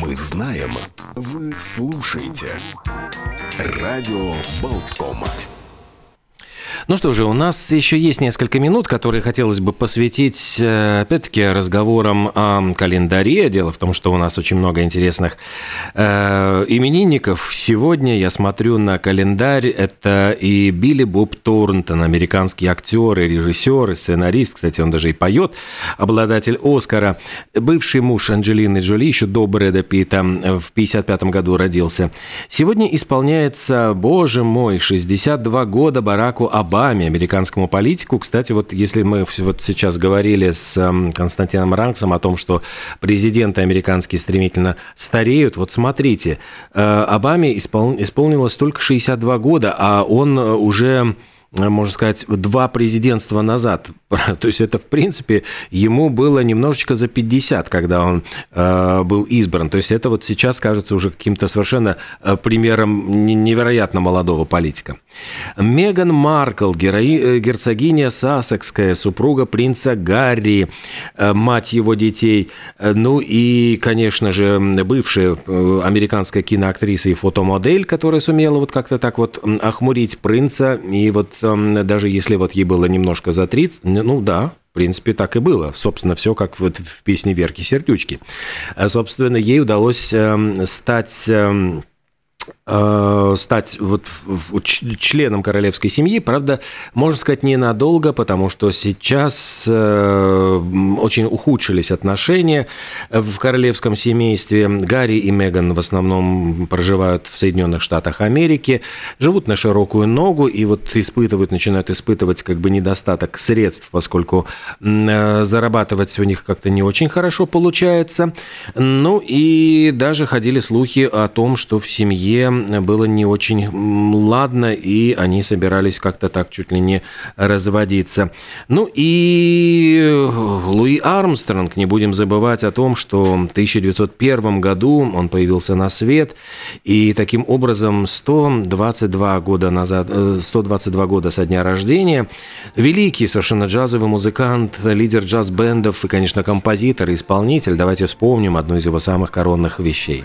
Мы знаем, вы слушаете. Радио Болткома. Ну что же, у нас еще есть несколько минут, которые хотелось бы посвятить, э, опять-таки, разговорам о календаре. Дело в том, что у нас очень много интересных э, именинников. Сегодня я смотрю на календарь. Это и Билли Боб Торнтон, американский актер и режиссер, и сценарист. Кстати, он даже и поет. Обладатель Оскара. Бывший муж Анджелины Джоли, еще до Брэда Питта, в 55 году родился. Сегодня исполняется, боже мой, 62 года Бараку Обаме Обаме, американскому политику. Кстати, вот если мы вот сейчас говорили с Константином Ранксом о том, что президенты американские стремительно стареют, вот смотрите, э, Обаме исполнилось только 62 года, а он уже можно сказать, два президентства назад. То есть это, в принципе, ему было немножечко за 50, когда он э, был избран. То есть это вот сейчас кажется уже каким-то совершенно э, примером невероятно молодого политика. Меган Маркл, герои, э, герцогиня Сассекская, супруга принца Гарри, э, мать его детей. Ну и, конечно же, бывшая американская киноактриса и фотомодель, которая сумела вот как-то так вот охмурить принца и вот даже если вот ей было немножко за 30, ну да, в принципе, так и было. Собственно, все как вот в песне Верки Сердючки. А, собственно, ей удалось эм, стать эм, стать вот членом королевской семьи, правда, можно сказать, ненадолго, потому что сейчас э, очень ухудшились отношения в королевском семействе. Гарри и Меган в основном проживают в Соединенных Штатах Америки, живут на широкую ногу и вот испытывают, начинают испытывать как бы недостаток средств, поскольку э, зарабатывать у них как-то не очень хорошо получается. Ну и даже ходили слухи о том, что в семье было не очень ладно, и они собирались как-то так чуть ли не разводиться. Ну и Луи Армстронг, не будем забывать о том, что в 1901 году он появился на свет, и таким образом 122 года назад, 122 э, года со дня рождения, великий совершенно джазовый музыкант, лидер джаз-бендов и, конечно, композитор, исполнитель. Давайте вспомним одну из его самых коронных вещей.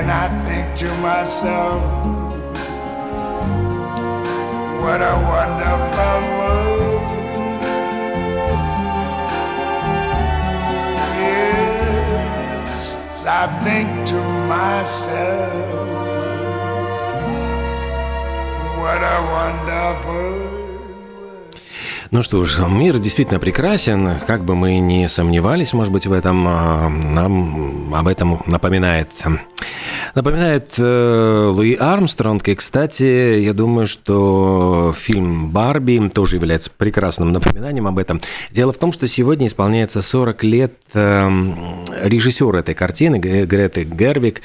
And I think to myself, what a wonderful world. Yes, I think to myself, what a wonderful Ну что ж, мир действительно прекрасен. Как бы мы ни сомневались, может быть, в этом, а, нам об этом напоминает Напоминает э, Луи Армстронг. И, кстати, я думаю, что фильм «Барби» тоже является прекрасным напоминанием об этом. Дело в том, что сегодня исполняется 40 лет э, режиссера этой картины, Греты Гервик.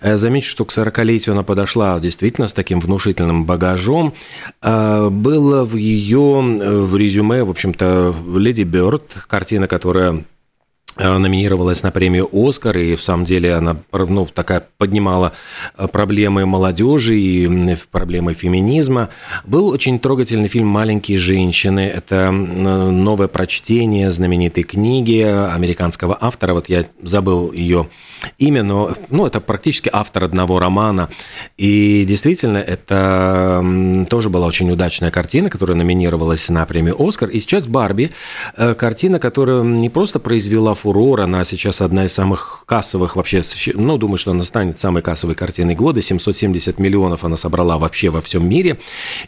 Э, замечу, что к 40-летию она подошла действительно с таким внушительным багажом. Э, было в ее э, в резюме, в общем-то, «Леди Бёрд», картина, которая номинировалась на премию «Оскар», и в самом деле она ну, такая поднимала э, проблемы молодежи и проблемы феминизма. Был очень трогательный фильм «Маленькие женщины». Это новое прочтение знаменитой книги американского автора. Вот я забыл ее имя, но ну, это практически автор одного романа. И действительно, это тоже была очень удачная картина, которая номинировалась на премию «Оскар». И сейчас «Барби» э, – картина, которая не просто произвела фурор, она сейчас одна из самых кассовых вообще, ну, думаю, что она станет самой кассовой картиной года, 770 миллионов она собрала вообще во всем мире.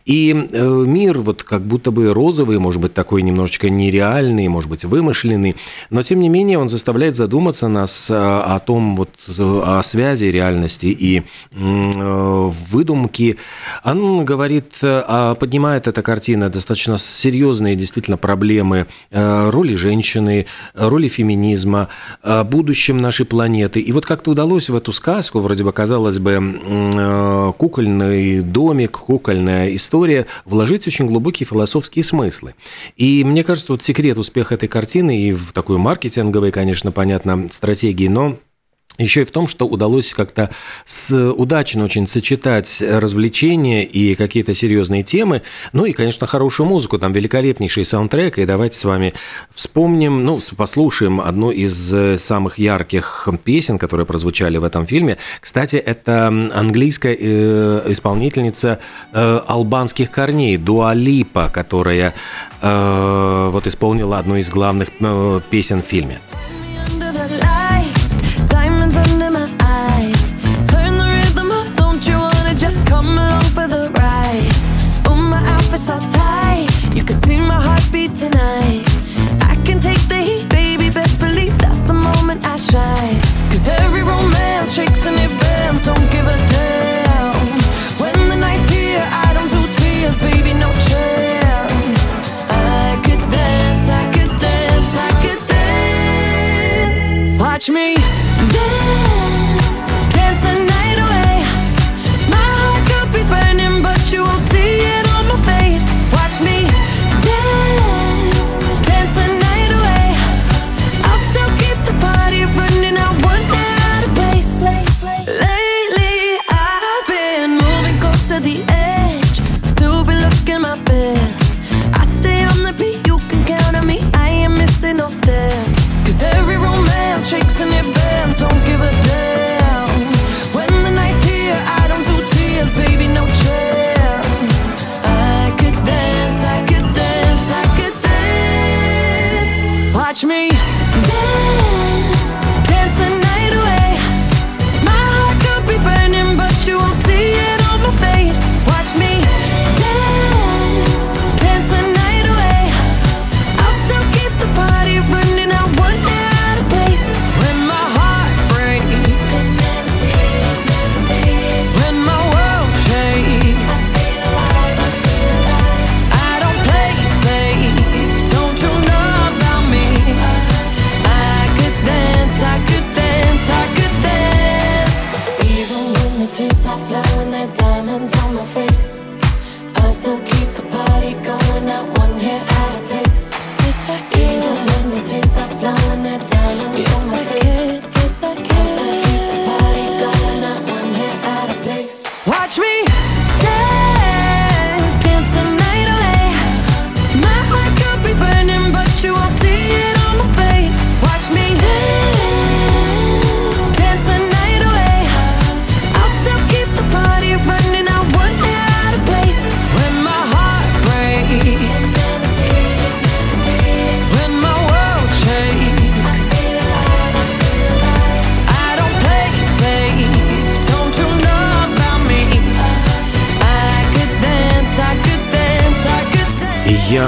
И э, мир вот как будто бы розовый, может быть, такой немножечко нереальный, может быть, вымышленный, но тем не менее он заставляет задуматься нас э, о том, вот о связи реальности и выдумки. Он говорит, а, поднимает эта картина достаточно серьезные действительно проблемы э, роли женщины, роли феминизма, будущем нашей планеты. И вот как-то удалось в эту сказку, вроде бы, казалось бы, э, кукольный домик, кукольная история, вложить очень глубокие философские смыслы. И мне кажется, вот секрет успеха этой картины и в такой маркетинговой, конечно, понятно, стратегии, но еще и в том, что удалось как-то удачно очень сочетать развлечения и какие-то серьезные темы, ну и, конечно, хорошую музыку, там великолепнейший саундтрек, и давайте с вами вспомним, ну, послушаем одну из э, самых ярких песен, которые прозвучали в этом фильме. Кстати, это английская э, исполнительница э, албанских корней Дуалипа, которая вот исполнила одну из главных песен в фильме.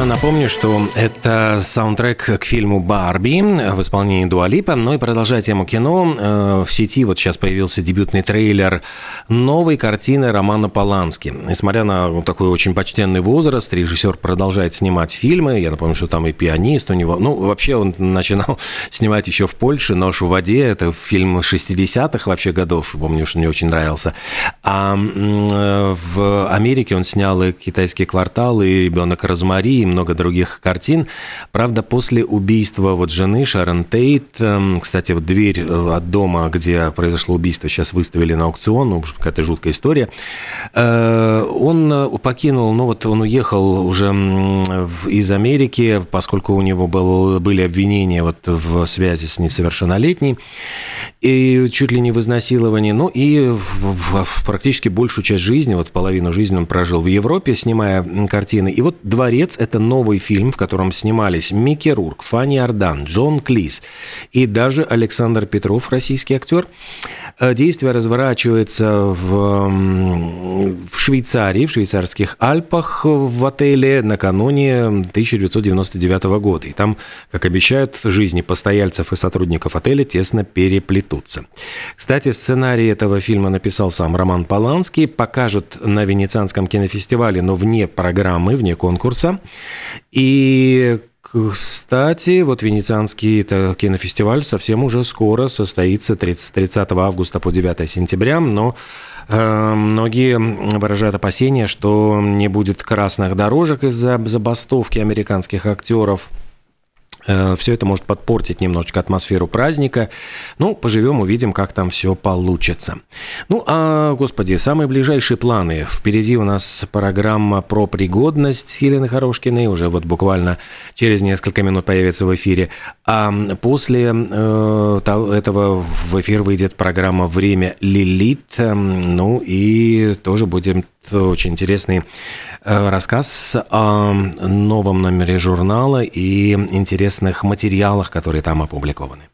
Напомню, что это саундтрек к фильму «Барби» в исполнении Дуалипа. Ну и продолжая тему кино, э, в сети вот сейчас появился дебютный трейлер новой картины Романа Полански. Несмотря на такой очень почтенный возраст, режиссер продолжает снимать фильмы. Я напомню, что там и пианист у него. Ну, вообще он начинал снимать еще в Польше «Нож в воде». Это фильм 60-х вообще годов. Помню, что мне очень нравился. А в Америке он снял и «Китайский квартал», и «Ребенок Розмари», много других картин. Правда, после убийства вот жены Шарон Тейт, эм, кстати, вот дверь э, от дома, где произошло убийство, сейчас выставили на аукцион, ну, какая-то жуткая история. Э, он покинул, ну вот он уехал уже из Америки, поскольку у него был, были обвинения вот в связи с несовершеннолетней, и чуть ли не в изнасиловании, ну и в, в, в практически большую часть жизни, вот половину жизни он прожил в Европе, снимая картины. И вот «Дворец» — это новый фильм, в котором снимались Микки Рурк, Фанни Ардан, Джон Клис и даже Александр Петров, российский актер. Э, действие разворачивается в, в Швейцарии, в швейцарских Альпах, в отеле накануне 1999 года. И там, как обещают, жизни постояльцев и сотрудников отеля тесно переплетутся. Кстати, сценарий этого фильма написал сам Роман Поланский. Покажут на Венецианском кинофестивале, но вне программы, вне конкурса. И кстати, вот Венецианский кинофестиваль совсем уже скоро состоится 30, 30 августа по 9 сентября, но э, многие выражают опасения, что не будет красных дорожек из-за забастовки американских актеров. Э, все это может подпортить немножечко атмосферу праздника. Ну, поживем, увидим, как там все получится. Ну, а, господи, самые ближайшие планы. Впереди у нас программа про пригодность Елены Хорошкиной. Уже вот буквально через несколько минут появится в эфире. А после э, этого в эфир выйдет программа «Время Лилит». Ну, и тоже будем очень интересный э, рассказ о новом номере журнала и интересных материалах, которые там опубликованы.